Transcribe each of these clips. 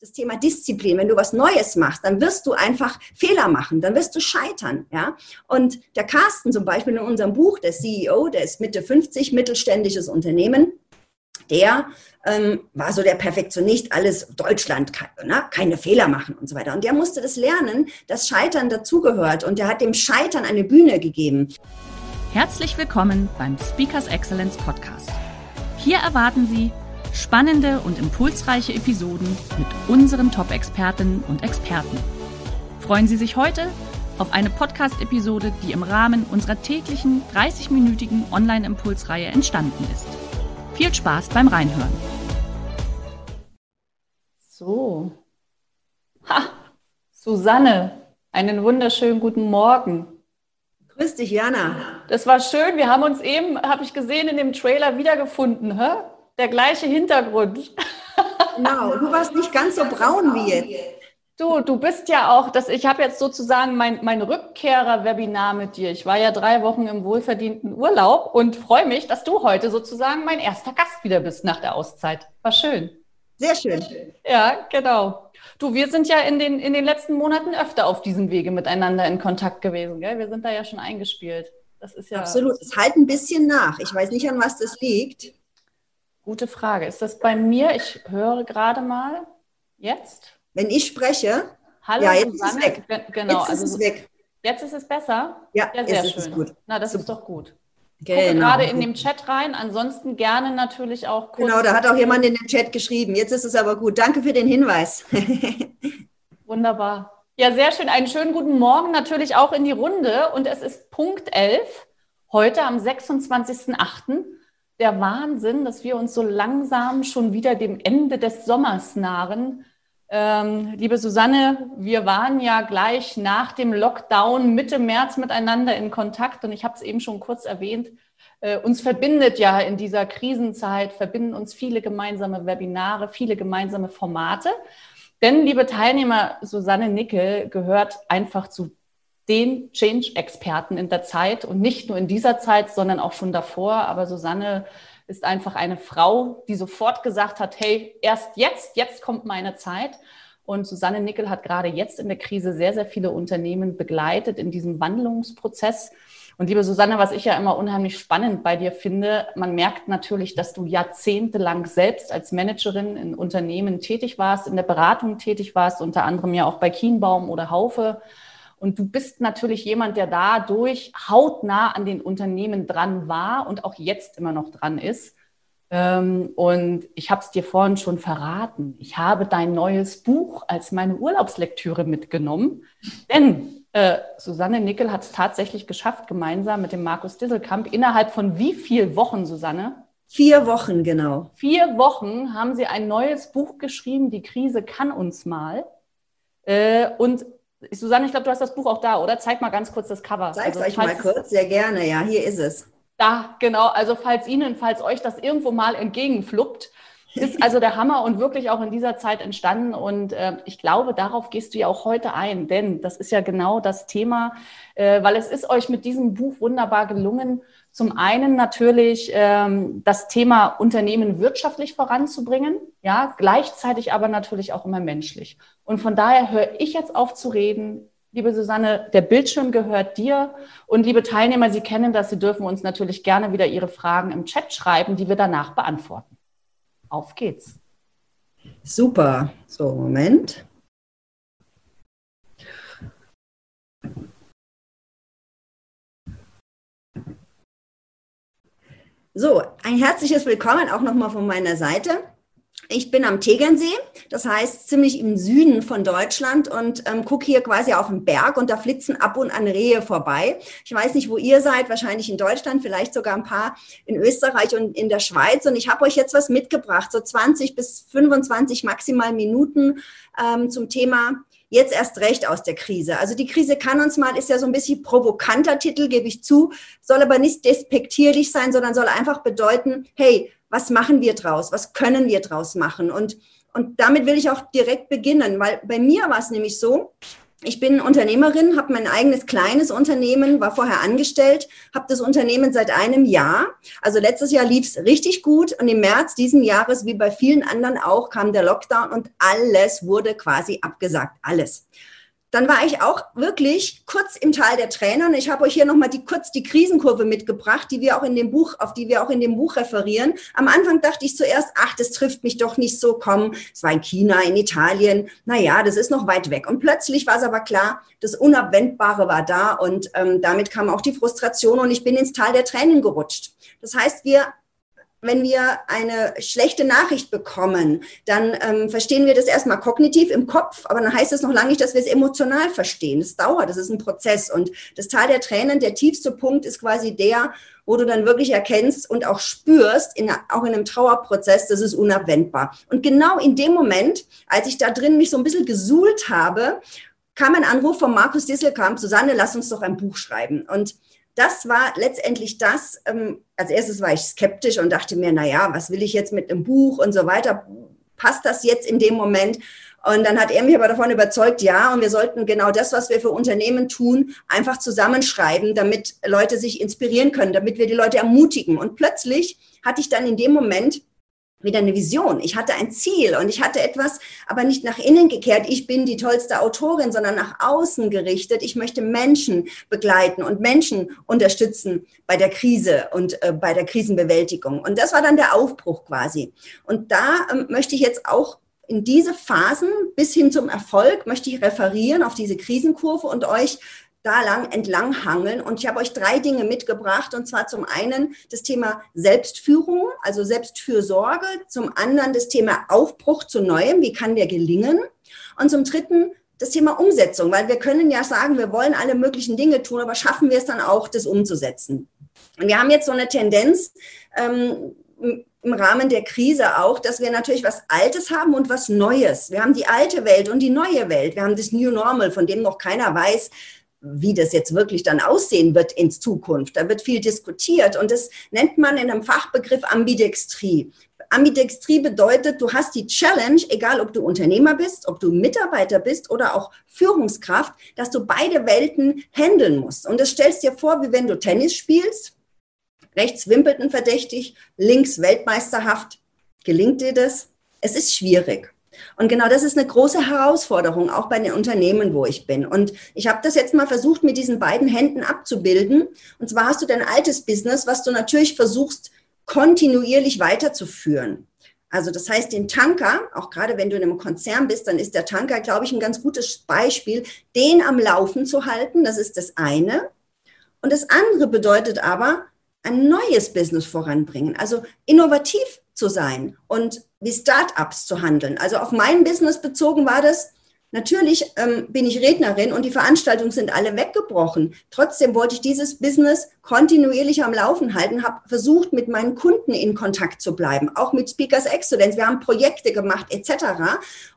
das Thema Disziplin. Wenn du was Neues machst, dann wirst du einfach Fehler machen, dann wirst du scheitern. Ja? Und der Carsten zum Beispiel in unserem Buch, der CEO, der ist Mitte 50, mittelständisches Unternehmen, der ähm, war so der Perfektionist, alles Deutschland, ne? keine Fehler machen und so weiter. Und der musste das lernen, dass Scheitern dazugehört und der hat dem Scheitern eine Bühne gegeben. Herzlich willkommen beim Speakers Excellence Podcast. Hier erwarten Sie Spannende und impulsreiche Episoden mit unseren Top-Expertinnen und Experten. Freuen Sie sich heute auf eine Podcast-Episode, die im Rahmen unserer täglichen 30-minütigen Online-Impulsreihe entstanden ist. Viel Spaß beim Reinhören. So. Ha, Susanne, einen wunderschönen guten Morgen. Grüß dich, Jana. Das war schön. Wir haben uns eben, habe ich gesehen, in dem Trailer wiedergefunden. Hä? Der gleiche Hintergrund. Genau, du warst nicht ganz so braun wie jetzt. Du, du bist ja auch, das, ich habe jetzt sozusagen mein, mein Rückkehrer-Webinar mit dir. Ich war ja drei Wochen im wohlverdienten Urlaub und freue mich, dass du heute sozusagen mein erster Gast wieder bist nach der Auszeit. War schön. Sehr schön. Ja, genau. Du, wir sind ja in den, in den letzten Monaten öfter auf diesem Wege miteinander in Kontakt gewesen. Gell? Wir sind da ja schon eingespielt. Das ist ja. Absolut. Es halt ein bisschen nach. Ich weiß nicht, an was das liegt. Gute Frage. Ist das bei mir? Ich höre gerade mal. Jetzt? Wenn ich spreche. Hallo, ja, jetzt Susanne. ist es weg. Genau, jetzt ist also, es weg. Jetzt ist es besser? Ja, ja sehr schön. Gut. Na, das Super. ist doch gut. Genau. Gucke gerade in dem Chat rein. Ansonsten gerne natürlich auch kurz. Genau, da hat auch jemand in den Chat geschrieben. Jetzt ist es aber gut. Danke für den Hinweis. Wunderbar. Ja, sehr schön. Einen schönen guten Morgen natürlich auch in die Runde. Und es ist Punkt 11, heute am 26.08 der Wahnsinn, dass wir uns so langsam schon wieder dem Ende des Sommers nahen. Ähm, liebe Susanne, wir waren ja gleich nach dem Lockdown Mitte März miteinander in Kontakt und ich habe es eben schon kurz erwähnt. Äh, uns verbindet ja in dieser Krisenzeit, verbinden uns viele gemeinsame Webinare, viele gemeinsame Formate. Denn, liebe Teilnehmer, Susanne Nickel gehört einfach zu den Change-Experten in der Zeit und nicht nur in dieser Zeit, sondern auch schon davor. Aber Susanne ist einfach eine Frau, die sofort gesagt hat, hey, erst jetzt, jetzt kommt meine Zeit. Und Susanne Nickel hat gerade jetzt in der Krise sehr, sehr viele Unternehmen begleitet in diesem Wandlungsprozess. Und liebe Susanne, was ich ja immer unheimlich spannend bei dir finde, man merkt natürlich, dass du jahrzehntelang selbst als Managerin in Unternehmen tätig warst, in der Beratung tätig warst, unter anderem ja auch bei Kienbaum oder Haufe und du bist natürlich jemand, der dadurch hautnah an den Unternehmen dran war und auch jetzt immer noch dran ist. Ähm, und ich habe es dir vorhin schon verraten. Ich habe dein neues Buch als meine Urlaubslektüre mitgenommen. Denn äh, Susanne Nickel hat es tatsächlich geschafft, gemeinsam mit dem Markus Disselkamp innerhalb von wie vielen Wochen, Susanne? Vier Wochen, genau. Vier Wochen haben sie ein neues Buch geschrieben, Die Krise kann uns mal. Äh, und Susanne, ich glaube, du hast das Buch auch da, oder? Zeig mal ganz kurz das Cover. Zeig also, euch mal kurz, sehr gerne. Ja, hier ist es. Da, genau. Also falls Ihnen, falls euch das irgendwo mal entgegenfluppt, ist also der Hammer und wirklich auch in dieser Zeit entstanden. Und äh, ich glaube, darauf gehst du ja auch heute ein, denn das ist ja genau das Thema, äh, weil es ist euch mit diesem Buch wunderbar gelungen, zum einen natürlich ähm, das Thema Unternehmen wirtschaftlich voranzubringen, ja, gleichzeitig aber natürlich auch immer menschlich. Und von daher höre ich jetzt auf zu reden. Liebe Susanne, der Bildschirm gehört dir. Und liebe Teilnehmer, Sie kennen das, Sie dürfen uns natürlich gerne wieder Ihre Fragen im Chat schreiben, die wir danach beantworten. Auf geht's. Super. So, Moment. So, ein herzliches Willkommen auch nochmal von meiner Seite. Ich bin am Tegernsee, das heißt ziemlich im Süden von Deutschland und ähm, gucke hier quasi auf den Berg und da flitzen ab und an Rehe vorbei. Ich weiß nicht, wo ihr seid, wahrscheinlich in Deutschland, vielleicht sogar ein paar in Österreich und in der Schweiz. Und ich habe euch jetzt was mitgebracht, so 20 bis 25 maximal Minuten ähm, zum Thema jetzt erst recht aus der Krise. Also die Krise kann uns mal, ist ja so ein bisschen provokanter Titel, gebe ich zu, soll aber nicht despektierlich sein, sondern soll einfach bedeuten, hey, was machen wir draus? Was können wir draus machen? Und, und damit will ich auch direkt beginnen, weil bei mir war es nämlich so, ich bin Unternehmerin, habe mein eigenes kleines Unternehmen, war vorher angestellt, habe das Unternehmen seit einem Jahr. Also letztes Jahr lief es richtig gut und im März diesen Jahres, wie bei vielen anderen auch, kam der Lockdown und alles wurde quasi abgesagt, alles dann war ich auch wirklich kurz im Tal der Tränen. Und ich habe euch hier nochmal die, kurz die Krisenkurve mitgebracht, die wir auch in dem Buch, auf die wir auch in dem Buch referieren. Am Anfang dachte ich zuerst, ach, das trifft mich doch nicht so, komm, es war in China, in Italien, naja, das ist noch weit weg. Und plötzlich war es aber klar, das Unabwendbare war da und ähm, damit kam auch die Frustration und ich bin ins Tal der Tränen gerutscht. Das heißt, wir wenn wir eine schlechte Nachricht bekommen, dann ähm, verstehen wir das erstmal kognitiv im Kopf, aber dann heißt es noch lange nicht, dass wir es emotional verstehen. Das dauert, das ist ein Prozess. Und das Tal der Tränen, der tiefste Punkt ist quasi der, wo du dann wirklich erkennst und auch spürst, in, auch in einem Trauerprozess, das ist unabwendbar. Und genau in dem Moment, als ich da drin mich so ein bisschen gesuhlt habe, kam ein Anruf von Markus Disselkamp, Susanne, lass uns doch ein Buch schreiben. Und das war letztendlich das. Ähm, als erstes war ich skeptisch und dachte mir, na ja, was will ich jetzt mit einem Buch und so weiter? Passt das jetzt in dem Moment? Und dann hat er mich aber davon überzeugt, ja, und wir sollten genau das, was wir für Unternehmen tun, einfach zusammenschreiben, damit Leute sich inspirieren können, damit wir die Leute ermutigen. Und plötzlich hatte ich dann in dem Moment wieder eine Vision. Ich hatte ein Ziel und ich hatte etwas, aber nicht nach innen gekehrt. Ich bin die tollste Autorin, sondern nach außen gerichtet. Ich möchte Menschen begleiten und Menschen unterstützen bei der Krise und äh, bei der Krisenbewältigung. Und das war dann der Aufbruch quasi. Und da ähm, möchte ich jetzt auch in diese Phasen bis hin zum Erfolg möchte ich referieren auf diese Krisenkurve und euch da lang entlang hangeln. Und ich habe euch drei Dinge mitgebracht. Und zwar zum einen das Thema Selbstführung, also Selbstfürsorge. Zum anderen das Thema Aufbruch zu Neuem. Wie kann der gelingen? Und zum dritten das Thema Umsetzung, weil wir können ja sagen, wir wollen alle möglichen Dinge tun, aber schaffen wir es dann auch, das umzusetzen? Und wir haben jetzt so eine Tendenz, ähm, im Rahmen der Krise auch, dass wir natürlich was Altes haben und was Neues. Wir haben die alte Welt und die neue Welt. Wir haben das New Normal, von dem noch keiner weiß, wie das jetzt wirklich dann aussehen wird in Zukunft. Da wird viel diskutiert und das nennt man in einem Fachbegriff Ambidextrie. Ambidextrie bedeutet, du hast die Challenge, egal ob du Unternehmer bist, ob du Mitarbeiter bist oder auch Führungskraft, dass du beide Welten handeln musst. Und das stellst dir vor, wie wenn du Tennis spielst. Rechts Wimbledon verdächtig, links Weltmeisterhaft. Gelingt dir das? Es ist schwierig. Und genau das ist eine große Herausforderung, auch bei den Unternehmen, wo ich bin. Und ich habe das jetzt mal versucht, mit diesen beiden Händen abzubilden. Und zwar hast du dein altes Business, was du natürlich versuchst, kontinuierlich weiterzuführen. Also das heißt, den Tanker, auch gerade wenn du in einem Konzern bist, dann ist der Tanker, glaube ich, ein ganz gutes Beispiel, den am Laufen zu halten. Das ist das eine. Und das andere bedeutet aber, ein neues Business voranbringen, also innovativ zu sein und wie Startups zu handeln. Also auf mein Business bezogen war das, natürlich ähm, bin ich Rednerin und die Veranstaltungen sind alle weggebrochen. Trotzdem wollte ich dieses Business kontinuierlich am Laufen halten, habe versucht, mit meinen Kunden in Kontakt zu bleiben, auch mit Speakers Excellence. Wir haben Projekte gemacht etc.,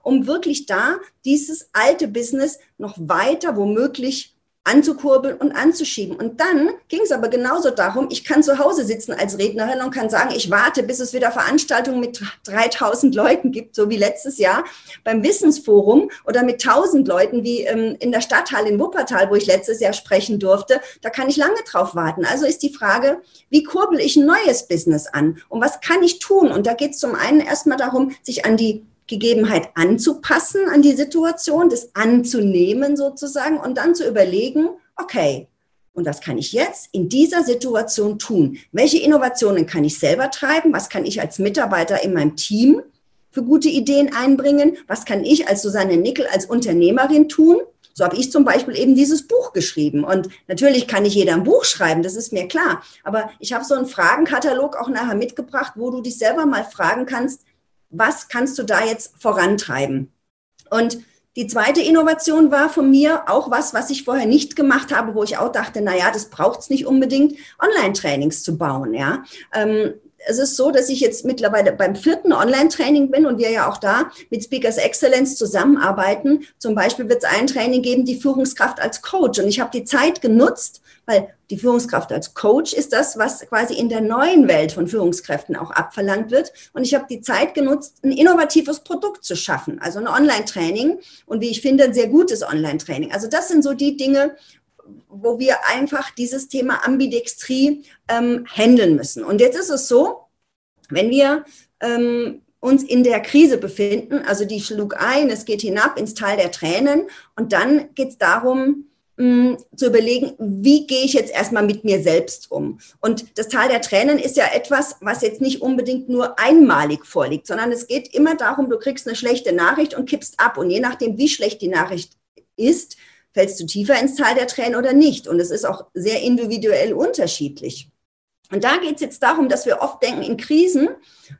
um wirklich da dieses alte Business noch weiter womöglich anzukurbeln und anzuschieben. Und dann ging es aber genauso darum, ich kann zu Hause sitzen als Rednerin und kann sagen, ich warte, bis es wieder Veranstaltungen mit 3000 Leuten gibt, so wie letztes Jahr beim Wissensforum oder mit 1000 Leuten wie ähm, in der Stadthalle in Wuppertal, wo ich letztes Jahr sprechen durfte. Da kann ich lange drauf warten. Also ist die Frage, wie kurbel ich ein neues Business an? Und was kann ich tun? Und da geht es zum einen erstmal darum, sich an die Gegebenheit anzupassen an die Situation, das anzunehmen sozusagen und dann zu überlegen, okay, und was kann ich jetzt in dieser Situation tun? Welche Innovationen kann ich selber treiben? Was kann ich als Mitarbeiter in meinem Team für gute Ideen einbringen? Was kann ich als Susanne Nickel als Unternehmerin tun? So habe ich zum Beispiel eben dieses Buch geschrieben. Und natürlich kann nicht jeder ein Buch schreiben, das ist mir klar. Aber ich habe so einen Fragenkatalog auch nachher mitgebracht, wo du dich selber mal fragen kannst, was kannst du da jetzt vorantreiben? Und die zweite Innovation war von mir auch was, was ich vorher nicht gemacht habe, wo ich auch dachte, na ja, das braucht es nicht unbedingt, Online-Trainings zu bauen. Ja, ähm, es ist so, dass ich jetzt mittlerweile beim vierten Online-Training bin und wir ja auch da mit Speakers Excellence zusammenarbeiten. Zum Beispiel wird es ein Training geben, die Führungskraft als Coach. Und ich habe die Zeit genutzt, weil die Führungskraft als Coach ist das, was quasi in der neuen Welt von Führungskräften auch abverlangt wird. Und ich habe die Zeit genutzt, ein innovatives Produkt zu schaffen, also ein Online-Training und wie ich finde, ein sehr gutes Online-Training. Also das sind so die Dinge, wo wir einfach dieses Thema Ambidextrie ähm, handeln müssen. Und jetzt ist es so, wenn wir ähm, uns in der Krise befinden, also die schlug ein, es geht hinab ins Tal der Tränen und dann geht es darum, mh, zu überlegen, wie gehe ich jetzt erstmal mit mir selbst um. Und das Tal der Tränen ist ja etwas, was jetzt nicht unbedingt nur einmalig vorliegt, sondern es geht immer darum, du kriegst eine schlechte Nachricht und kippst ab. Und je nachdem, wie schlecht die Nachricht ist, fällst du tiefer ins Tal der Tränen oder nicht. Und es ist auch sehr individuell unterschiedlich. Und da geht es jetzt darum, dass wir oft denken, in Krisen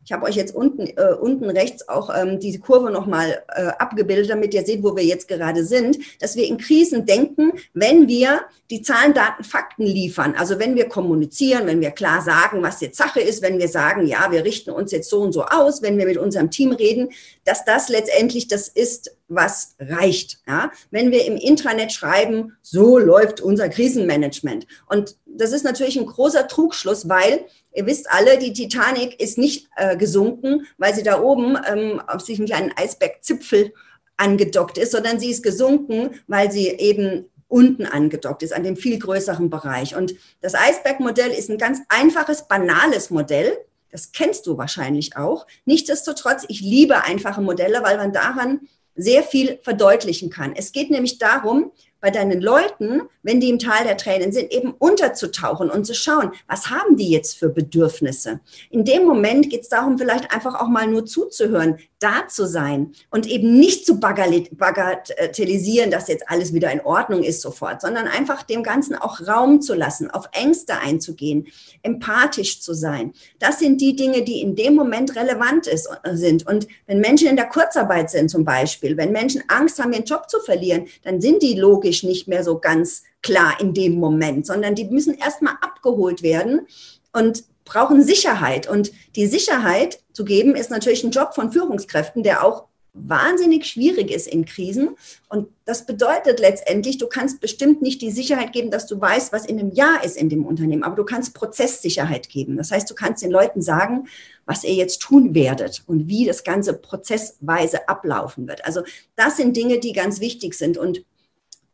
ich habe euch jetzt unten, äh, unten rechts auch ähm, diese Kurve nochmal äh, abgebildet, damit ihr seht, wo wir jetzt gerade sind, dass wir in Krisen denken, wenn wir die Zahlen, Daten, Fakten liefern, also wenn wir kommunizieren, wenn wir klar sagen, was jetzt Sache ist, wenn wir sagen, ja, wir richten uns jetzt so und so aus, wenn wir mit unserem Team reden, dass das letztendlich das ist, was reicht. Ja? Wenn wir im Intranet schreiben, so läuft unser Krisenmanagement. Und das ist natürlich ein großer Trugschluss, weil Ihr wisst alle, die Titanic ist nicht äh, gesunken, weil sie da oben ähm, auf sich einen kleinen Eisbergzipfel angedockt ist, sondern sie ist gesunken, weil sie eben unten angedockt ist, an dem viel größeren Bereich. Und das Eisbergmodell ist ein ganz einfaches, banales Modell. Das kennst du wahrscheinlich auch. Nichtsdestotrotz, ich liebe einfache Modelle, weil man daran sehr viel verdeutlichen kann. Es geht nämlich darum, bei deinen Leuten, wenn die im Tal der Tränen sind, eben unterzutauchen und zu schauen, was haben die jetzt für Bedürfnisse. In dem Moment geht es darum, vielleicht einfach auch mal nur zuzuhören, da zu sein und eben nicht zu bagatellisieren, dass jetzt alles wieder in Ordnung ist sofort, sondern einfach dem Ganzen auch Raum zu lassen, auf Ängste einzugehen, empathisch zu sein. Das sind die Dinge, die in dem Moment relevant ist, äh, sind. Und wenn Menschen in der Kurzarbeit sind zum Beispiel, wenn Menschen Angst haben, ihren Job zu verlieren, dann sind die logisch nicht mehr so ganz klar in dem Moment, sondern die müssen erstmal abgeholt werden. Und brauchen Sicherheit. Und die Sicherheit zu geben, ist natürlich ein Job von Führungskräften, der auch wahnsinnig schwierig ist in Krisen. Und das bedeutet letztendlich, du kannst bestimmt nicht die Sicherheit geben, dass du weißt, was in einem Jahr ist in dem Unternehmen, aber du kannst Prozesssicherheit geben. Das heißt, du kannst den Leuten sagen, was ihr jetzt tun werdet und wie das Ganze prozessweise ablaufen wird. Also das sind Dinge, die ganz wichtig sind. Und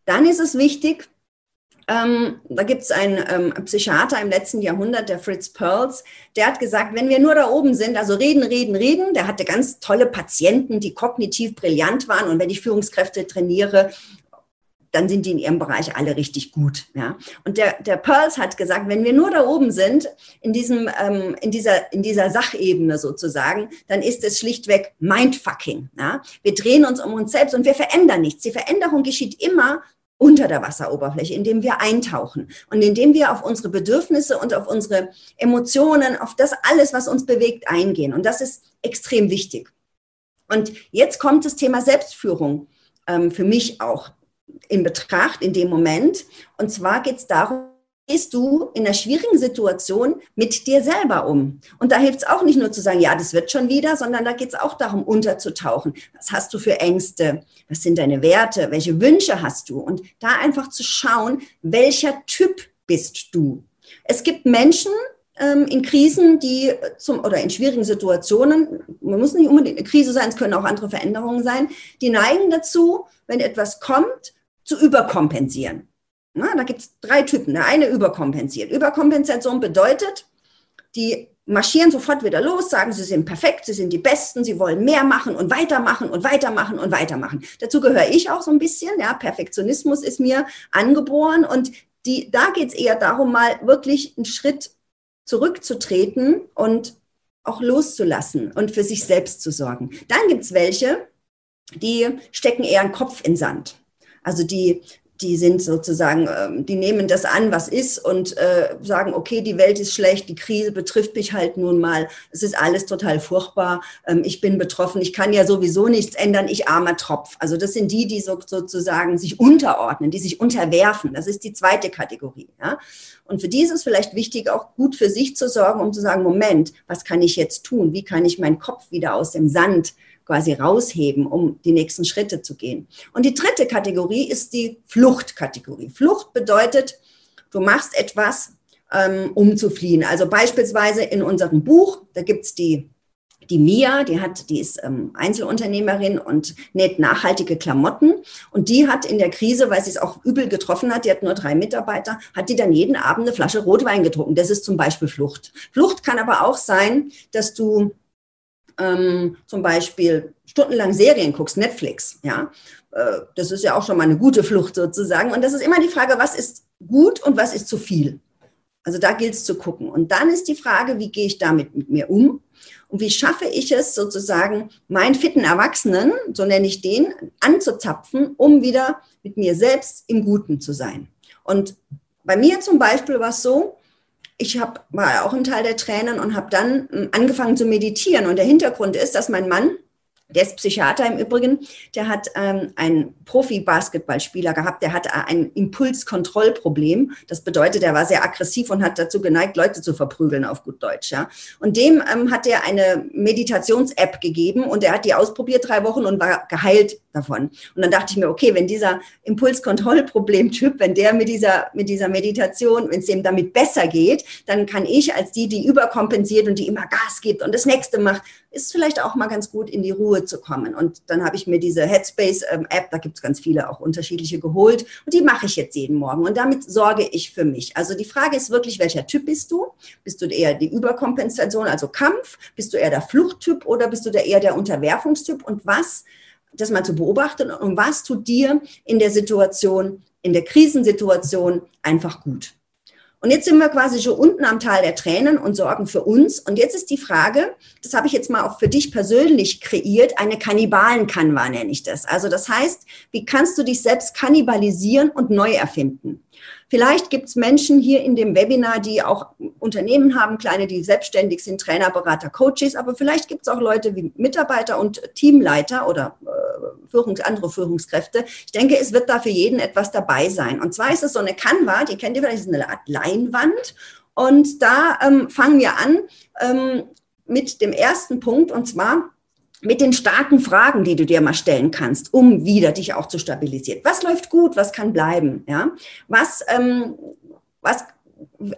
dann ist es wichtig, ähm, da gibt es einen ähm, Psychiater im letzten Jahrhundert, der Fritz Perls, der hat gesagt, wenn wir nur da oben sind, also reden, reden, reden, der hatte ganz tolle Patienten, die kognitiv brillant waren und wenn ich Führungskräfte trainiere, dann sind die in ihrem Bereich alle richtig gut. Ja? Und der, der Pearls hat gesagt, wenn wir nur da oben sind, in, diesem, ähm, in, dieser, in dieser Sachebene sozusagen, dann ist es schlichtweg Mindfucking. Ja? Wir drehen uns um uns selbst und wir verändern nichts. Die Veränderung geschieht immer unter der Wasseroberfläche, indem wir eintauchen und indem wir auf unsere Bedürfnisse und auf unsere Emotionen, auf das alles, was uns bewegt, eingehen. Und das ist extrem wichtig. Und jetzt kommt das Thema Selbstführung ähm, für mich auch in Betracht in dem Moment. Und zwar geht es darum, gehst du in einer schwierigen Situation mit dir selber um? Und da hilft es auch nicht nur zu sagen, ja, das wird schon wieder, sondern da geht es auch darum, unterzutauchen. Was hast du für Ängste? Was sind deine Werte? Welche Wünsche hast du? Und da einfach zu schauen, welcher Typ bist du? Es gibt Menschen, ähm, in Krisen, die zum oder in schwierigen Situationen, man muss nicht unbedingt eine Krise sein, es können auch andere Veränderungen sein, die neigen dazu, wenn etwas kommt, zu überkompensieren. Na, da gibt es drei Typen. Der eine überkompensiert. Überkompensation bedeutet, die marschieren sofort wieder los, sagen, sie sind perfekt, sie sind die Besten, sie wollen mehr machen und weitermachen und weitermachen und weitermachen. Dazu gehöre ich auch so ein bisschen. Ja, Perfektionismus ist mir angeboren und die, da geht es eher darum, mal wirklich einen Schritt zurückzutreten und auch loszulassen und für sich selbst zu sorgen. Dann gibt es welche, die stecken eher einen Kopf in Sand. Also die die sind sozusagen, ähm, die nehmen das an, was ist und äh, sagen, okay, die Welt ist schlecht, die Krise betrifft mich halt nun mal, es ist alles total furchtbar, ähm, ich bin betroffen, ich kann ja sowieso nichts ändern, ich armer Tropf. Also das sind die, die so, sozusagen sich unterordnen, die sich unterwerfen. Das ist die zweite Kategorie. Ja? Und für die ist es vielleicht wichtig, auch gut für sich zu sorgen, um zu sagen, Moment, was kann ich jetzt tun? Wie kann ich meinen Kopf wieder aus dem Sand quasi rausheben, um die nächsten Schritte zu gehen. Und die dritte Kategorie ist die Fluchtkategorie. Flucht bedeutet, du machst etwas, ähm, um zu fliehen. Also beispielsweise in unserem Buch, da gibt es die die Mia, die hat, die ist ähm, Einzelunternehmerin und näht nachhaltige Klamotten. Und die hat in der Krise, weil sie es auch übel getroffen hat, die hat nur drei Mitarbeiter, hat die dann jeden Abend eine Flasche Rotwein getrunken. Das ist zum Beispiel Flucht. Flucht kann aber auch sein, dass du ähm, zum Beispiel stundenlang Serien guckst, Netflix, ja, äh, das ist ja auch schon mal eine gute Flucht sozusagen. Und das ist immer die Frage, was ist gut und was ist zu viel? Also da gilt es zu gucken. Und dann ist die Frage, wie gehe ich damit mit mir um? Und wie schaffe ich es sozusagen, meinen fitten Erwachsenen, so nenne ich den, anzuzapfen, um wieder mit mir selbst im Guten zu sein? Und bei mir zum Beispiel war es so, ich hab, war auch ein Teil der Tränen und habe dann hm, angefangen zu meditieren. Und der Hintergrund ist, dass mein Mann der ist Psychiater im Übrigen. Der hat ähm, einen Profi-Basketballspieler gehabt, der hatte ein Impulskontrollproblem. Das bedeutet, er war sehr aggressiv und hat dazu geneigt, Leute zu verprügeln, auf gut Deutsch. Ja. Und dem ähm, hat er eine Meditations-App gegeben und er hat die ausprobiert drei Wochen und war geheilt davon. Und dann dachte ich mir, okay, wenn dieser Impulskontrollproblem-Typ, wenn der mit dieser, mit dieser Meditation, wenn es dem damit besser geht, dann kann ich als die, die überkompensiert und die immer Gas gibt und das nächste macht, ist vielleicht auch mal ganz gut in die Ruhe zu kommen. Und dann habe ich mir diese Headspace-App, da gibt es ganz viele auch unterschiedliche geholt und die mache ich jetzt jeden Morgen und damit sorge ich für mich. Also die Frage ist wirklich, welcher Typ bist du? Bist du eher die Überkompensation, also Kampf? Bist du eher der Fluchttyp oder bist du eher der Unterwerfungstyp? Und was das mal zu beobachten und was tut dir in der Situation, in der Krisensituation einfach gut. Und jetzt sind wir quasi schon unten am Tal der Tränen und sorgen für uns. Und jetzt ist die Frage, das habe ich jetzt mal auch für dich persönlich kreiert, eine Kannibalen-Kanva nenne ich das. Also das heißt, wie kannst du dich selbst kannibalisieren und neu erfinden? Vielleicht gibt es Menschen hier in dem Webinar, die auch Unternehmen haben, kleine, die selbstständig sind, Trainer, Berater, Coaches, aber vielleicht gibt es auch Leute wie Mitarbeiter und Teamleiter oder äh, Führungs-, andere Führungskräfte. Ich denke, es wird da für jeden etwas dabei sein. Und zwar ist es so eine Canva, die kennt ihr vielleicht, ist eine Art Leinwand. Und da ähm, fangen wir an ähm, mit dem ersten Punkt, und zwar mit den starken Fragen, die du dir mal stellen kannst, um wieder dich auch zu stabilisieren. Was läuft gut? Was kann bleiben? Ja, was, ähm, was,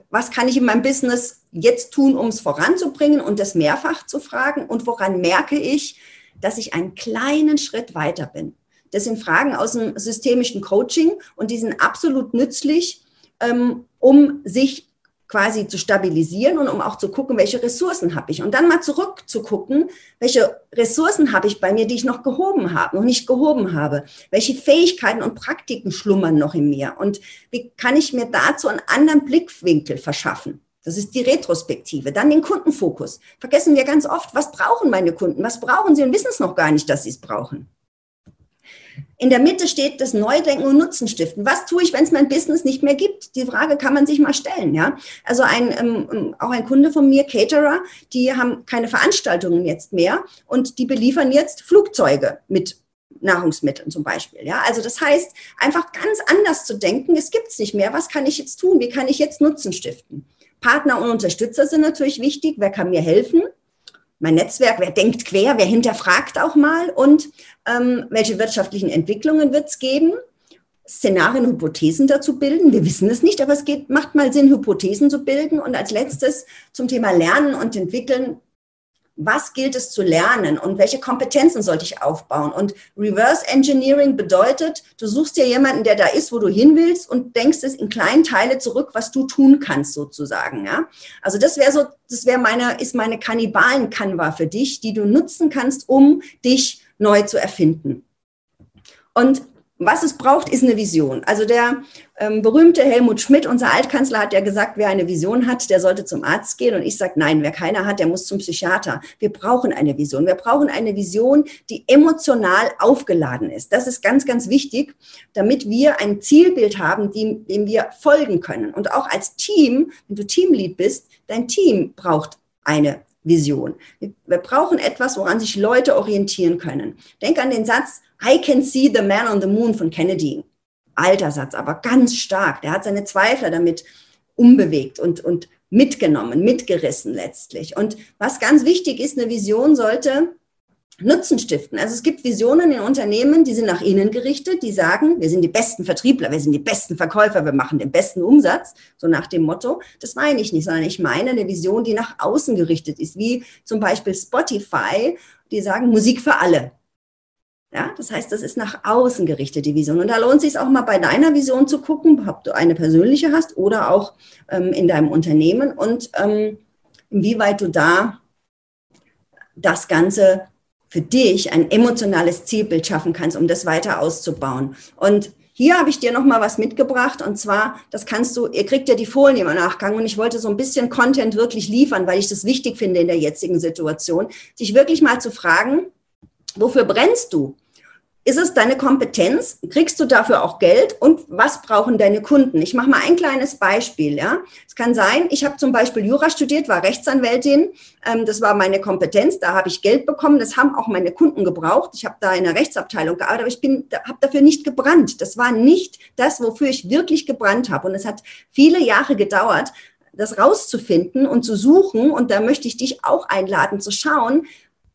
was kann ich in meinem Business jetzt tun, um es voranzubringen und das mehrfach zu fragen? Und woran merke ich, dass ich einen kleinen Schritt weiter bin? Das sind Fragen aus dem systemischen Coaching und die sind absolut nützlich, ähm, um sich quasi zu stabilisieren und um auch zu gucken, welche Ressourcen habe ich. Und dann mal zurückzugucken, welche Ressourcen habe ich bei mir, die ich noch gehoben habe, noch nicht gehoben habe. Welche Fähigkeiten und Praktiken schlummern noch in mir? Und wie kann ich mir dazu einen anderen Blickwinkel verschaffen? Das ist die Retrospektive. Dann den Kundenfokus. Vergessen wir ganz oft, was brauchen meine Kunden? Was brauchen sie und wissen es noch gar nicht, dass sie es brauchen. In der Mitte steht das Neudenken und Nutzen stiften. Was tue ich, wenn es mein Business nicht mehr gibt? Die Frage kann man sich mal stellen. Ja, also ein ähm, ähm, auch ein Kunde von mir, Caterer, die haben keine Veranstaltungen jetzt mehr und die beliefern jetzt Flugzeuge mit Nahrungsmitteln zum Beispiel. Ja, also das heißt, einfach ganz anders zu denken. Es gibt es nicht mehr. Was kann ich jetzt tun? Wie kann ich jetzt Nutzen stiften? Partner und Unterstützer sind natürlich wichtig. Wer kann mir helfen? Mein Netzwerk, wer denkt quer, wer hinterfragt auch mal und ähm, welche wirtschaftlichen Entwicklungen wird es geben. Szenarien, Hypothesen dazu bilden. Wir wissen es nicht, aber es geht, macht mal Sinn, Hypothesen zu bilden. Und als letztes zum Thema Lernen und Entwickeln was gilt es zu lernen und welche Kompetenzen sollte ich aufbauen? Und Reverse Engineering bedeutet, du suchst dir jemanden, der da ist, wo du hin willst und denkst es in kleinen Teile zurück, was du tun kannst sozusagen. Ja? Also das wäre so, das wäre meine, ist meine Kannibalen-Kanva für dich, die du nutzen kannst, um dich neu zu erfinden. Und was es braucht, ist eine Vision. Also der ähm, berühmte Helmut Schmidt, unser Altkanzler, hat ja gesagt, wer eine Vision hat, der sollte zum Arzt gehen. Und ich sage, nein, wer keine hat, der muss zum Psychiater. Wir brauchen eine Vision. Wir brauchen eine Vision, die emotional aufgeladen ist. Das ist ganz, ganz wichtig, damit wir ein Zielbild haben, dem, dem wir folgen können. Und auch als Team, wenn du Teamlead bist, dein Team braucht eine Vision. Wir brauchen etwas, woran sich Leute orientieren können. Denk an den Satz, I can see the man on the moon von Kennedy. Alter Satz, aber ganz stark. Der hat seine Zweifler damit umbewegt und, und mitgenommen, mitgerissen letztlich. Und was ganz wichtig ist, eine Vision sollte Nutzen stiften. Also es gibt Visionen in Unternehmen, die sind nach innen gerichtet, die sagen, wir sind die besten Vertriebler, wir sind die besten Verkäufer, wir machen den besten Umsatz, so nach dem Motto. Das meine ich nicht, sondern ich meine eine Vision, die nach außen gerichtet ist, wie zum Beispiel Spotify, die sagen Musik für alle. Ja, das heißt, das ist nach außen gerichtet, die Vision. Und da lohnt es sich auch mal bei deiner Vision zu gucken, ob du eine persönliche hast oder auch ähm, in deinem Unternehmen und ähm, inwieweit du da das Ganze für dich ein emotionales Zielbild schaffen kannst, um das weiter auszubauen. Und hier habe ich dir noch mal was mitgebracht und zwar, das kannst du, ihr kriegt ja die Folien im Nachgang und ich wollte so ein bisschen Content wirklich liefern, weil ich das wichtig finde in der jetzigen Situation, sich wirklich mal zu fragen, wofür brennst du? Ist es deine Kompetenz? Kriegst du dafür auch Geld? Und was brauchen deine Kunden? Ich mache mal ein kleines Beispiel. Ja, es kann sein, ich habe zum Beispiel Jura studiert, war Rechtsanwältin. Ähm, das war meine Kompetenz. Da habe ich Geld bekommen. Das haben auch meine Kunden gebraucht. Ich habe da in der Rechtsabteilung gearbeitet, aber ich bin, habe dafür nicht gebrannt. Das war nicht das, wofür ich wirklich gebrannt habe. Und es hat viele Jahre gedauert, das rauszufinden und zu suchen. Und da möchte ich dich auch einladen zu schauen,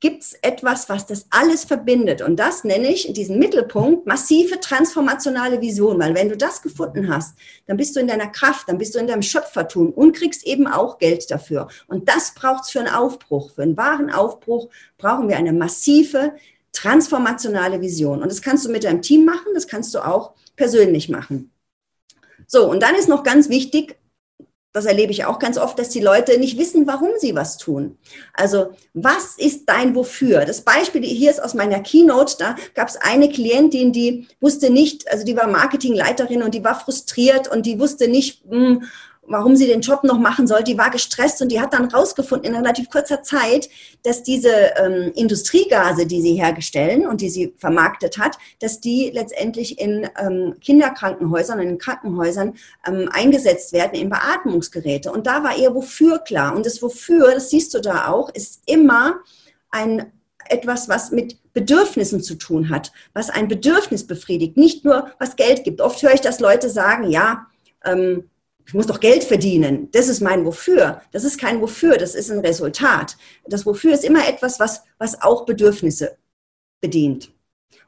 gibt es etwas, was das alles verbindet. Und das nenne ich in diesem Mittelpunkt massive transformationale Vision. Weil wenn du das gefunden hast, dann bist du in deiner Kraft, dann bist du in deinem Schöpfertum und kriegst eben auch Geld dafür. Und das braucht es für einen Aufbruch. Für einen wahren Aufbruch brauchen wir eine massive transformationale Vision. Und das kannst du mit deinem Team machen, das kannst du auch persönlich machen. So, und dann ist noch ganz wichtig, das erlebe ich auch ganz oft, dass die Leute nicht wissen, warum sie was tun. Also, was ist dein Wofür? Das Beispiel hier ist aus meiner Keynote, da gab es eine Klientin, die wusste nicht, also die war Marketingleiterin und die war frustriert und die wusste nicht, mh, hm, warum sie den Job noch machen soll. Die war gestresst und die hat dann rausgefunden in relativ kurzer Zeit, dass diese ähm, Industriegase, die sie herstellen und die sie vermarktet hat, dass die letztendlich in ähm, Kinderkrankenhäusern, in Krankenhäusern ähm, eingesetzt werden in Beatmungsgeräte. Und da war ihr wofür klar. Und das wofür, das siehst du da auch, ist immer ein etwas, was mit Bedürfnissen zu tun hat, was ein Bedürfnis befriedigt, nicht nur was Geld gibt. Oft höre ich, dass Leute sagen, ja, ähm, ich muss doch Geld verdienen. Das ist mein Wofür. Das ist kein Wofür, das ist ein Resultat. Das Wofür ist immer etwas, was, was auch Bedürfnisse bedient.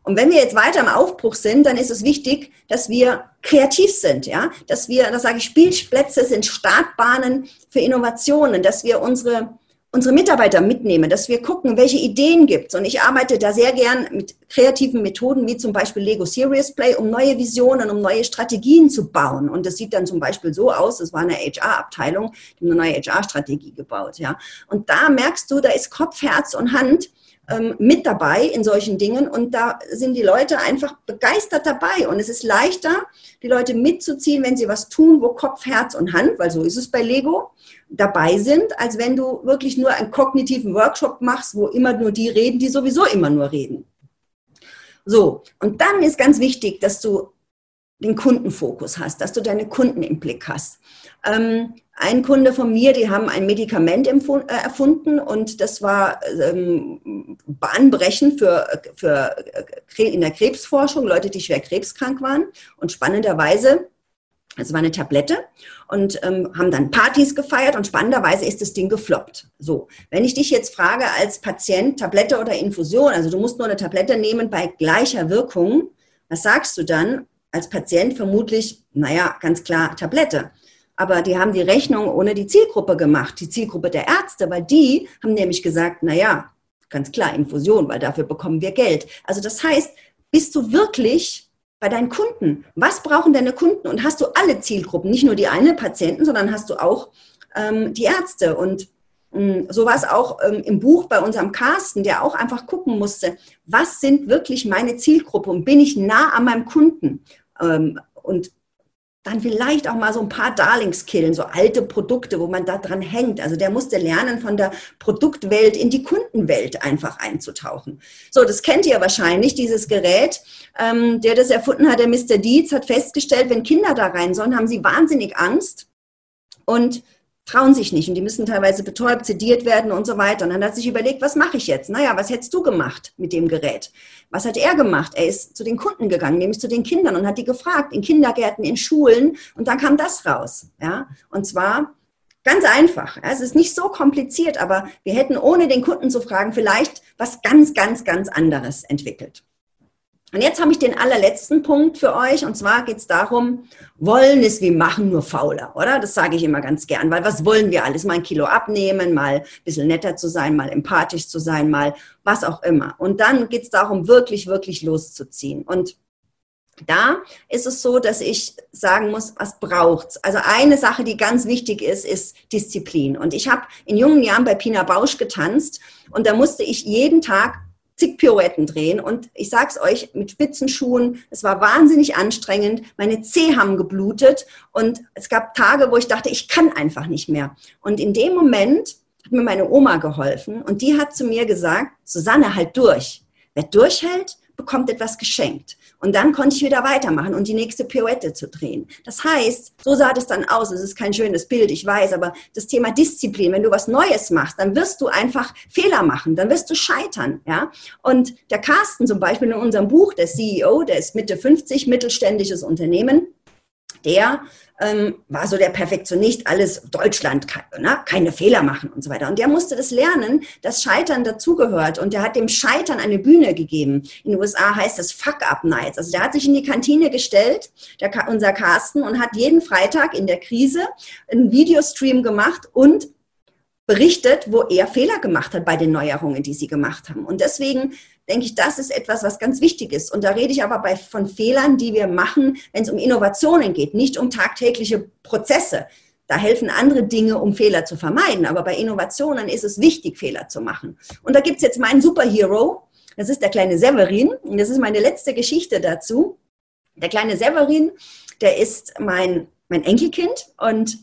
Und wenn wir jetzt weiter im Aufbruch sind, dann ist es wichtig, dass wir kreativ sind, ja, dass wir, das sage ich, Spielplätze sind Startbahnen für Innovationen, dass wir unsere unsere Mitarbeiter mitnehmen, dass wir gucken, welche Ideen gibt es. Und ich arbeite da sehr gern mit kreativen Methoden, wie zum Beispiel Lego Serious Play, um neue Visionen, um neue Strategien zu bauen. Und das sieht dann zum Beispiel so aus, es war eine HR-Abteilung, die eine neue HR-Strategie gebaut, ja. Und da merkst du, da ist Kopf, Herz und Hand ähm, mit dabei in solchen Dingen und da sind die Leute einfach begeistert dabei und es ist leichter, die Leute mitzuziehen, wenn sie was tun, wo Kopf, Herz und Hand, weil so ist es bei Lego, dabei sind, als wenn du wirklich nur einen kognitiven Workshop machst, wo immer nur die reden, die sowieso immer nur reden. So, und dann ist ganz wichtig, dass du den Kundenfokus hast, dass du deine Kunden im Blick hast. Ähm, ein Kunde von mir, die haben ein Medikament äh, erfunden und das war ähm, bahnbrechend für, für äh, in der Krebsforschung, Leute, die schwer krebskrank waren. Und spannenderweise, es war eine Tablette und ähm, haben dann Partys gefeiert und spannenderweise ist das Ding gefloppt. So, wenn ich dich jetzt frage als Patient, Tablette oder Infusion, also du musst nur eine Tablette nehmen bei gleicher Wirkung, was sagst du dann als Patient vermutlich, naja, ganz klar Tablette. Aber die haben die Rechnung ohne die Zielgruppe gemacht, die Zielgruppe der Ärzte, weil die haben nämlich gesagt, na ja, ganz klar Infusion, weil dafür bekommen wir Geld. Also das heißt, bist du wirklich bei deinen Kunden? Was brauchen deine Kunden? Und hast du alle Zielgruppen, nicht nur die eine Patienten, sondern hast du auch ähm, die Ärzte und hm, so war es auch ähm, im Buch bei unserem Carsten, der auch einfach gucken musste, was sind wirklich meine Zielgruppe und bin ich nah an meinem Kunden? Ähm, und dann vielleicht auch mal so ein paar Darlings killen, so alte Produkte, wo man da dran hängt. Also der musste lernen, von der Produktwelt in die Kundenwelt einfach einzutauchen. So, das kennt ihr wahrscheinlich, dieses Gerät. Ähm, der das erfunden hat, der Mr. Dietz, hat festgestellt, wenn Kinder da rein sollen, haben sie wahnsinnig Angst und trauen sich nicht und die müssen teilweise betäubt, sediert werden und so weiter. Und dann hat sich überlegt, was mache ich jetzt? Naja, was hättest du gemacht mit dem Gerät? Was hat er gemacht? Er ist zu den Kunden gegangen, nämlich zu den Kindern und hat die gefragt, in Kindergärten, in Schulen und dann kam das raus. Ja? Und zwar ganz einfach. Es ist nicht so kompliziert, aber wir hätten ohne den Kunden zu fragen vielleicht was ganz, ganz, ganz anderes entwickelt. Und jetzt habe ich den allerletzten Punkt für euch. Und zwar geht es darum, wollen ist wie machen nur fauler, oder? Das sage ich immer ganz gern, weil was wollen wir alles? Mal ein Kilo abnehmen, mal ein bisschen netter zu sein, mal empathisch zu sein, mal was auch immer. Und dann geht es darum, wirklich, wirklich loszuziehen. Und da ist es so, dass ich sagen muss, was braucht's? Also eine Sache, die ganz wichtig ist, ist Disziplin. Und ich habe in jungen Jahren bei Pina Bausch getanzt und da musste ich jeden Tag zig Pirouetten drehen. Und ich sag's euch, mit Spitzenschuhen, es war wahnsinnig anstrengend. Meine Zeh haben geblutet und es gab Tage, wo ich dachte, ich kann einfach nicht mehr. Und in dem Moment hat mir meine Oma geholfen und die hat zu mir gesagt, Susanne, halt durch. Wer durchhält, bekommt etwas geschenkt. Und dann konnte ich wieder weitermachen und die nächste Pirouette zu drehen. Das heißt, so sah das dann aus. Es ist kein schönes Bild, ich weiß, aber das Thema Disziplin, wenn du was Neues machst, dann wirst du einfach Fehler machen, dann wirst du scheitern. Ja? Und der Carsten zum Beispiel in unserem Buch, der CEO, der ist Mitte 50, mittelständisches Unternehmen, der ähm, war so der Perfektionist, alles Deutschland, ne? keine Fehler machen und so weiter. Und der musste das lernen, dass Scheitern dazugehört. Und der hat dem Scheitern eine Bühne gegeben. In den USA heißt das Fuck-Up-Nights. Also der hat sich in die Kantine gestellt, der, unser Carsten, und hat jeden Freitag in der Krise einen Videostream gemacht und berichtet, wo er Fehler gemacht hat bei den Neuerungen, die sie gemacht haben. Und deswegen denke ich, das ist etwas, was ganz wichtig ist. Und da rede ich aber bei, von Fehlern, die wir machen, wenn es um Innovationen geht, nicht um tagtägliche Prozesse. Da helfen andere Dinge, um Fehler zu vermeiden. Aber bei Innovationen ist es wichtig, Fehler zu machen. Und da gibt es jetzt meinen Superhero. Das ist der kleine Severin. Und das ist meine letzte Geschichte dazu. Der kleine Severin, der ist mein, mein Enkelkind. Und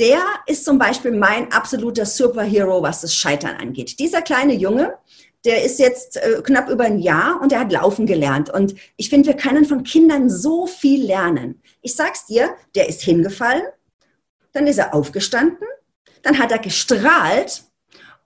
der ist zum Beispiel mein absoluter Superhero, was das Scheitern angeht. Dieser kleine Junge, der ist jetzt äh, knapp über ein Jahr und der hat laufen gelernt. Und ich finde, wir können von Kindern so viel lernen. Ich sag's dir, der ist hingefallen, dann ist er aufgestanden, dann hat er gestrahlt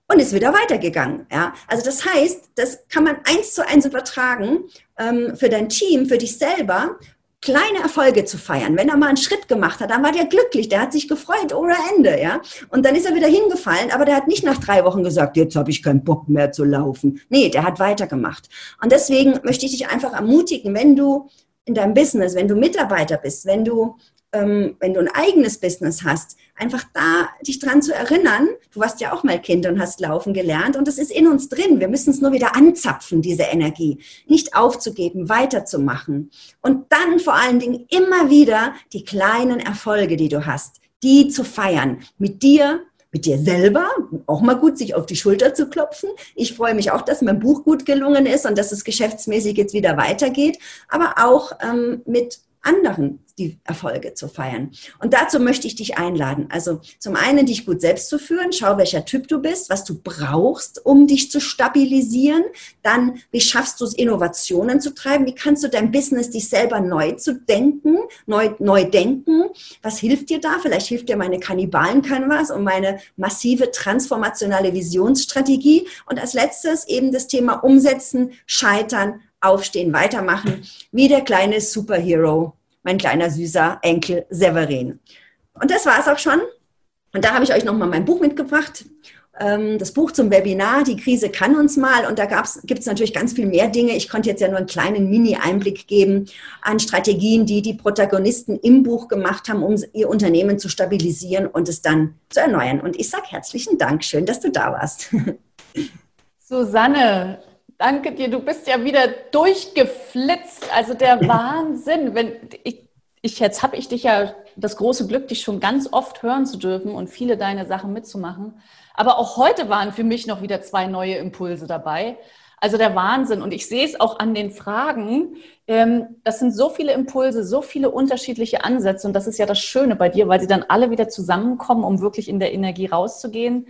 und ist wieder weitergegangen. Ja? Also das heißt, das kann man eins zu eins übertragen ähm, für dein Team, für dich selber kleine Erfolge zu feiern. Wenn er mal einen Schritt gemacht hat, dann war der glücklich, der hat sich gefreut ohne Ende, ja. Und dann ist er wieder hingefallen, aber der hat nicht nach drei Wochen gesagt, jetzt habe ich keinen Bock mehr zu laufen. Nee, der hat weitergemacht. Und deswegen möchte ich dich einfach ermutigen, wenn du in deinem Business, wenn du Mitarbeiter bist, wenn du ähm, wenn du ein eigenes Business hast, einfach da dich dran zu erinnern, du warst ja auch mal Kind und hast laufen gelernt und das ist in uns drin. Wir müssen es nur wieder anzapfen, diese Energie. Nicht aufzugeben, weiterzumachen. Und dann vor allen Dingen immer wieder die kleinen Erfolge, die du hast, die zu feiern. Mit dir, mit dir selber, auch mal gut, sich auf die Schulter zu klopfen. Ich freue mich auch, dass mein Buch gut gelungen ist und dass es geschäftsmäßig jetzt wieder weitergeht, aber auch ähm, mit anderen die Erfolge zu feiern. Und dazu möchte ich dich einladen. Also zum einen dich gut selbst zu führen, schau, welcher Typ du bist, was du brauchst, um dich zu stabilisieren. Dann, wie schaffst du es, Innovationen zu treiben? Wie kannst du dein Business dich selber neu zu denken, neu, neu denken? Was hilft dir da? Vielleicht hilft dir meine Kannibalen-Canvas und meine massive transformationale Visionsstrategie. Und als letztes eben das Thema Umsetzen, Scheitern, aufstehen, weitermachen, wie der kleine Superhero, mein kleiner süßer Enkel Severin. Und das war es auch schon. Und da habe ich euch nochmal mein Buch mitgebracht. Ähm, das Buch zum Webinar, die Krise kann uns mal. Und da gibt es natürlich ganz viel mehr Dinge. Ich konnte jetzt ja nur einen kleinen Mini-Einblick geben an Strategien, die die Protagonisten im Buch gemacht haben, um ihr Unternehmen zu stabilisieren und es dann zu erneuern. Und ich sage herzlichen Dank. Schön, dass du da warst. Susanne, Danke dir, du bist ja wieder durchgeflitzt. Also der Wahnsinn. Wenn, ich, ich, jetzt habe ich dich ja das große Glück, dich schon ganz oft hören zu dürfen und viele deine Sachen mitzumachen. Aber auch heute waren für mich noch wieder zwei neue Impulse dabei. Also der Wahnsinn. Und ich sehe es auch an den Fragen. Ähm, das sind so viele Impulse, so viele unterschiedliche Ansätze. Und das ist ja das Schöne bei dir, weil sie dann alle wieder zusammenkommen, um wirklich in der Energie rauszugehen.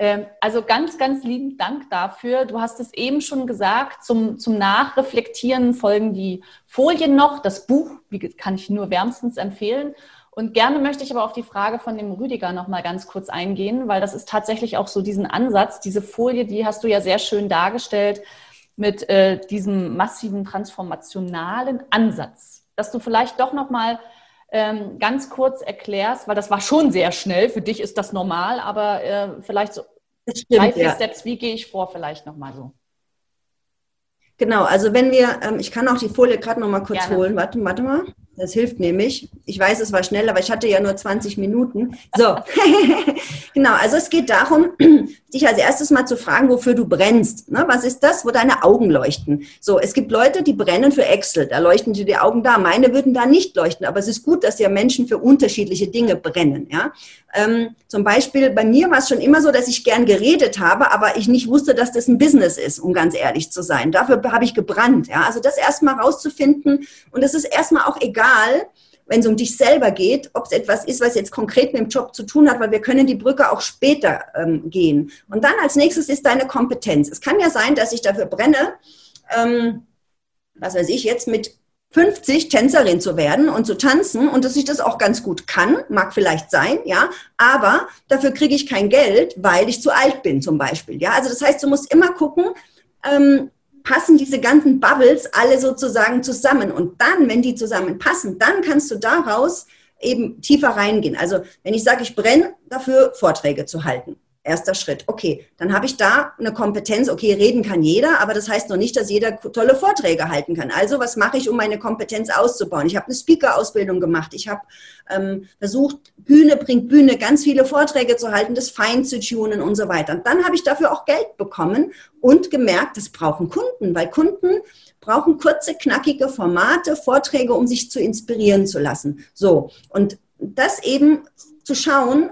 Ähm, also ganz, ganz lieben Dank dafür. Du hast es eben schon gesagt, zum, zum Nachreflektieren folgen die Folien noch. Das Buch wie kann ich nur wärmstens empfehlen. Und gerne möchte ich aber auf die Frage von dem Rüdiger noch mal ganz kurz eingehen, weil das ist tatsächlich auch so diesen Ansatz, diese Folie, die hast du ja sehr schön dargestellt mit äh, diesem massiven transformationalen Ansatz, dass du vielleicht doch noch mal ähm, ganz kurz erklärst, weil das war schon sehr schnell. Für dich ist das normal, aber äh, vielleicht so stimmt, drei, vier ja. Steps. Wie gehe ich vor? Vielleicht noch mal so. Genau, also wenn wir, ähm, ich kann auch die Folie gerade noch mal kurz Gerne. holen. Warte, warte mal. Das hilft nämlich. Ich weiß, es war schnell, aber ich hatte ja nur 20 Minuten. So, genau. Also es geht darum, dich als erstes mal zu fragen, wofür du brennst. Ne? Was ist das, wo deine Augen leuchten? So, es gibt Leute, die brennen für Excel. Da leuchten dir die Augen da. Meine würden da nicht leuchten. Aber es ist gut, dass ja Menschen für unterschiedliche Dinge brennen. Ja? Ähm, zum Beispiel bei mir war es schon immer so, dass ich gern geredet habe, aber ich nicht wusste, dass das ein Business ist, um ganz ehrlich zu sein. Dafür habe ich gebrannt. Ja? Also das erstmal rauszufinden. Und es ist erstmal auch egal, egal, wenn es um dich selber geht, ob es etwas ist, was jetzt konkret mit dem Job zu tun hat, weil wir können die Brücke auch später ähm, gehen. Und dann als nächstes ist deine Kompetenz. Es kann ja sein, dass ich dafür brenne, ähm, was weiß ich, jetzt mit 50 Tänzerin zu werden und zu tanzen und dass ich das auch ganz gut kann, mag vielleicht sein, ja, aber dafür kriege ich kein Geld, weil ich zu alt bin zum Beispiel, ja. Also das heißt, du musst immer gucken, ähm, passen diese ganzen Bubbles alle sozusagen zusammen. Und dann, wenn die zusammenpassen, dann kannst du daraus eben tiefer reingehen. Also wenn ich sage, ich brenne dafür, Vorträge zu halten, Erster Schritt. Okay, dann habe ich da eine Kompetenz. Okay, reden kann jeder, aber das heißt noch nicht, dass jeder tolle Vorträge halten kann. Also, was mache ich, um meine Kompetenz auszubauen? Ich habe eine Speaker-Ausbildung gemacht. Ich habe ähm, versucht, Bühne bringt Bühne, ganz viele Vorträge zu halten, das fein zu tunen und so weiter. Und dann habe ich dafür auch Geld bekommen und gemerkt, das brauchen Kunden, weil Kunden brauchen kurze, knackige Formate, Vorträge, um sich zu inspirieren zu lassen. So, und das eben zu schauen,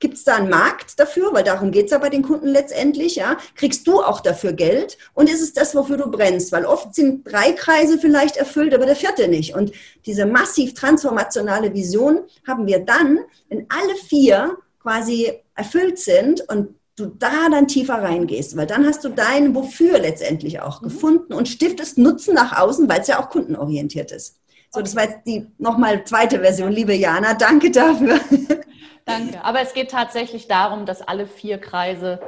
Gibt es da einen Markt dafür? Weil darum geht es ja bei den Kunden letztendlich. Ja? Kriegst du auch dafür Geld? Und ist es das, wofür du brennst? Weil oft sind drei Kreise vielleicht erfüllt, aber der vierte nicht. Und diese massiv transformationale Vision haben wir dann, wenn alle vier quasi erfüllt sind und du da dann tiefer reingehst, weil dann hast du dein Wofür letztendlich auch mhm. gefunden und stiftest Nutzen nach außen, weil es ja auch kundenorientiert ist. So, das war jetzt die nochmal zweite Version, liebe Jana. Danke dafür. Danke. Aber es geht tatsächlich darum, dass alle vier Kreise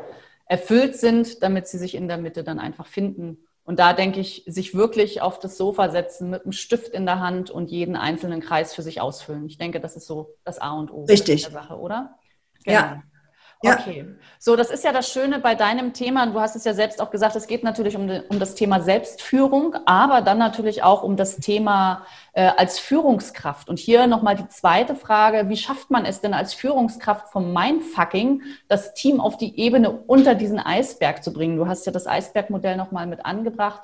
erfüllt sind, damit sie sich in der Mitte dann einfach finden. Und da denke ich, sich wirklich auf das Sofa setzen mit einem Stift in der Hand und jeden einzelnen Kreis für sich ausfüllen. Ich denke, das ist so das A und O Richtig. der Sache, oder? Genau. Ja. Ja. Okay. So, das ist ja das Schöne bei deinem Thema. Du hast es ja selbst auch gesagt, es geht natürlich um, um das Thema Selbstführung, aber dann natürlich auch um das Thema äh, als Führungskraft. Und hier nochmal die zweite Frage. Wie schafft man es denn als Führungskraft vom Mindfucking, das Team auf die Ebene unter diesen Eisberg zu bringen? Du hast ja das Eisbergmodell nochmal mit angebracht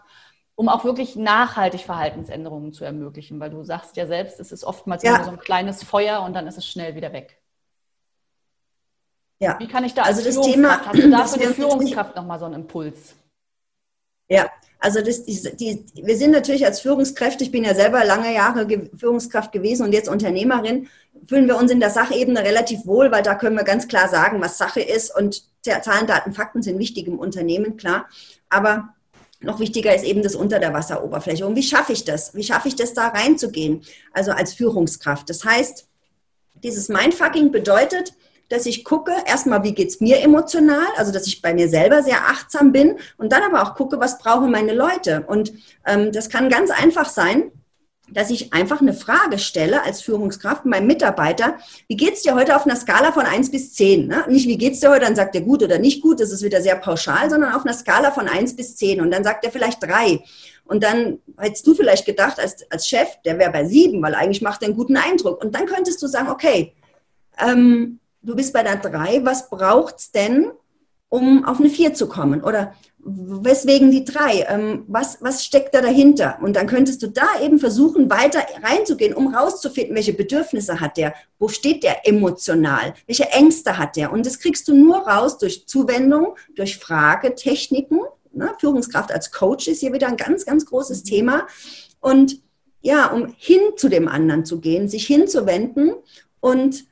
um auch wirklich nachhaltig Verhaltensänderungen zu ermöglichen, weil du sagst ja selbst, es ist oftmals ja. so ein kleines Feuer und dann ist es schnell wieder weg. Ja. Wie kann ich da als also das Thema, hast du da für die Führungskraft nochmal so einen Impuls? Ja, also das, die, die, wir sind natürlich als Führungskräfte, ich bin ja selber lange Jahre Führungskraft gewesen und jetzt Unternehmerin, fühlen wir uns in der Sachebene relativ wohl, weil da können wir ganz klar sagen, was Sache ist und Zahlen, Daten, Fakten sind wichtig im Unternehmen, klar. Aber noch wichtiger ist eben das unter der Wasseroberfläche. Und wie schaffe ich das? Wie schaffe ich das, da reinzugehen? Also als Führungskraft. Das heißt, dieses Mindfucking bedeutet, dass ich gucke, erstmal, wie geht's mir emotional, also dass ich bei mir selber sehr achtsam bin und dann aber auch gucke, was brauchen meine Leute. Und ähm, das kann ganz einfach sein, dass ich einfach eine Frage stelle als Führungskraft meinem Mitarbeiter, wie geht's dir heute auf einer Skala von eins bis zehn? Ne? Nicht, wie geht's dir heute, dann sagt er gut oder nicht gut, das ist wieder sehr pauschal, sondern auf einer Skala von eins bis zehn und dann sagt er vielleicht drei. Und dann hättest du vielleicht gedacht, als, als Chef, der wäre bei sieben, weil eigentlich macht er einen guten Eindruck. Und dann könntest du sagen, okay, ähm, du bist bei der 3, was braucht es denn, um auf eine 4 zu kommen? Oder weswegen die drei? Ähm, was, was steckt da dahinter? Und dann könntest du da eben versuchen, weiter reinzugehen, um rauszufinden, welche Bedürfnisse hat der, wo steht der emotional, welche Ängste hat der. Und das kriegst du nur raus durch Zuwendung, durch Fragetechniken. Ne? Führungskraft als Coach ist hier wieder ein ganz, ganz großes Thema. Und ja, um hin zu dem anderen zu gehen, sich hinzuwenden und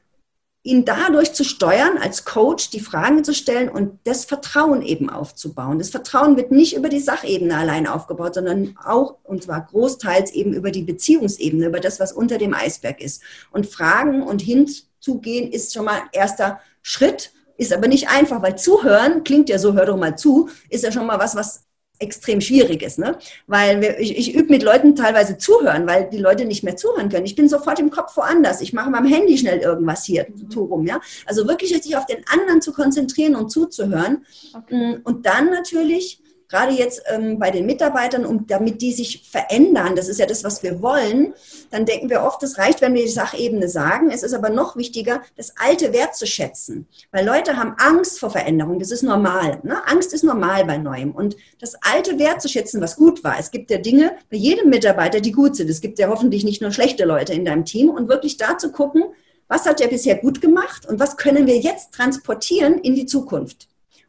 ihn dadurch zu steuern, als Coach die Fragen zu stellen und das Vertrauen eben aufzubauen. Das Vertrauen wird nicht über die Sachebene allein aufgebaut, sondern auch, und zwar großteils eben über die Beziehungsebene, über das, was unter dem Eisberg ist. Und Fragen und hinzugehen ist schon mal erster Schritt, ist aber nicht einfach, weil zuhören klingt ja so, hör doch mal zu, ist ja schon mal was, was extrem schwierig ist, ne? Weil wir, ich, ich übe mit Leuten teilweise zuhören, weil die Leute nicht mehr zuhören können. Ich bin sofort im Kopf woanders. Ich mache am Handy schnell irgendwas hier mhm. rum, ja. Also wirklich sich auf den anderen zu konzentrieren und zuzuhören. Okay. Und dann natürlich gerade jetzt ähm, bei den Mitarbeitern, um, damit die sich verändern, das ist ja das, was wir wollen, dann denken wir oft, es reicht, wenn wir die Sachebene sagen. Es ist aber noch wichtiger, das Alte wertzuschätzen. Weil Leute haben Angst vor Veränderung, das ist normal. Ne? Angst ist normal bei Neuem. Und das Alte wertzuschätzen, was gut war. Es gibt ja Dinge bei jedem Mitarbeiter, die gut sind. Es gibt ja hoffentlich nicht nur schlechte Leute in deinem Team. Und wirklich da zu gucken, was hat er bisher gut gemacht und was können wir jetzt transportieren in die Zukunft.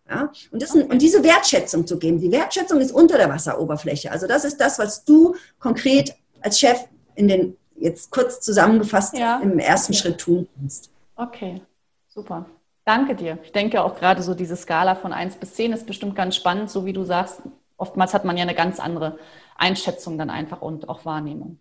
Ja? Und, das, und diese Wertschätzung zu geben. Die Wertschätzung ist unter der Wasseroberfläche. Also das ist das, was du konkret als Chef in den, jetzt kurz zusammengefasst, ja. im ersten okay. Schritt tun kannst. Okay, super. Danke dir. Ich denke auch gerade so diese Skala von 1 bis 10 ist bestimmt ganz spannend, so wie du sagst. Oftmals hat man ja eine ganz andere Einschätzung dann einfach und auch Wahrnehmung.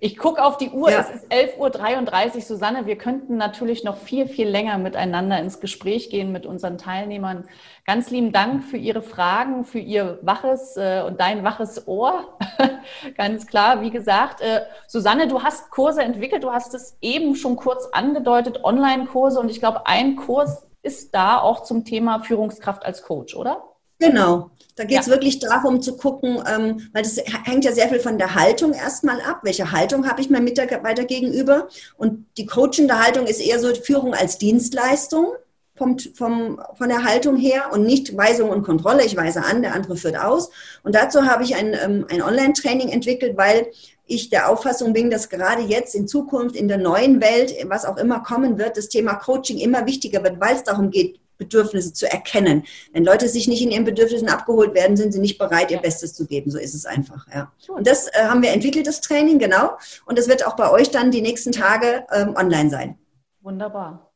Ich gucke auf die Uhr, ja. es ist 11.33 Uhr. Susanne, wir könnten natürlich noch viel, viel länger miteinander ins Gespräch gehen mit unseren Teilnehmern. Ganz lieben Dank für Ihre Fragen, für Ihr waches äh, und dein waches Ohr. Ganz klar, wie gesagt. Äh, Susanne, du hast Kurse entwickelt, du hast es eben schon kurz angedeutet, Online-Kurse und ich glaube, ein Kurs ist da auch zum Thema Führungskraft als Coach, oder? Genau. Da geht es ja. wirklich darum zu gucken, ähm, weil das hängt ja sehr viel von der Haltung erstmal ab. Welche Haltung habe ich meinem Mitarbeiter gegenüber? Und die coachende Haltung ist eher so Führung als Dienstleistung vom, vom, von der Haltung her und nicht Weisung und Kontrolle. Ich weise an, der andere führt aus. Und dazu habe ich ein, ähm, ein Online-Training entwickelt, weil ich der Auffassung bin, dass gerade jetzt in Zukunft in der neuen Welt, was auch immer kommen wird, das Thema Coaching immer wichtiger wird, weil es darum geht, Bedürfnisse zu erkennen. Wenn Leute sich nicht in ihren Bedürfnissen abgeholt werden, sind sie nicht bereit, ihr Bestes zu geben. So ist es einfach. Ja. Und das äh, haben wir entwickelt, das Training, genau. Und das wird auch bei euch dann die nächsten Tage ähm, online sein. Wunderbar.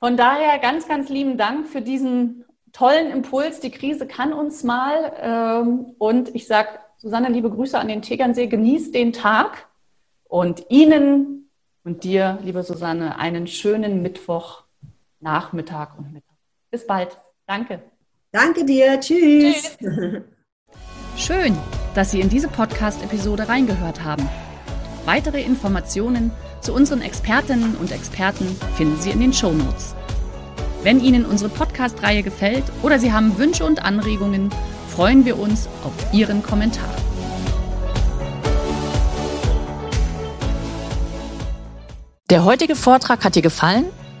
Von daher ganz, ganz lieben Dank für diesen tollen Impuls. Die Krise kann uns mal. Ähm, und ich sage, Susanne, liebe Grüße an den Tegernsee. Genießt den Tag und Ihnen und dir, liebe Susanne, einen schönen Mittwoch Nachmittag und Mittag. Bis bald. Danke. Danke dir. Tschüss. Tschüss. Schön, dass Sie in diese Podcast-Episode reingehört haben. Weitere Informationen zu unseren Expertinnen und Experten finden Sie in den Show Notes. Wenn Ihnen unsere Podcast-Reihe gefällt oder Sie haben Wünsche und Anregungen, freuen wir uns auf Ihren Kommentar. Der heutige Vortrag hat dir gefallen?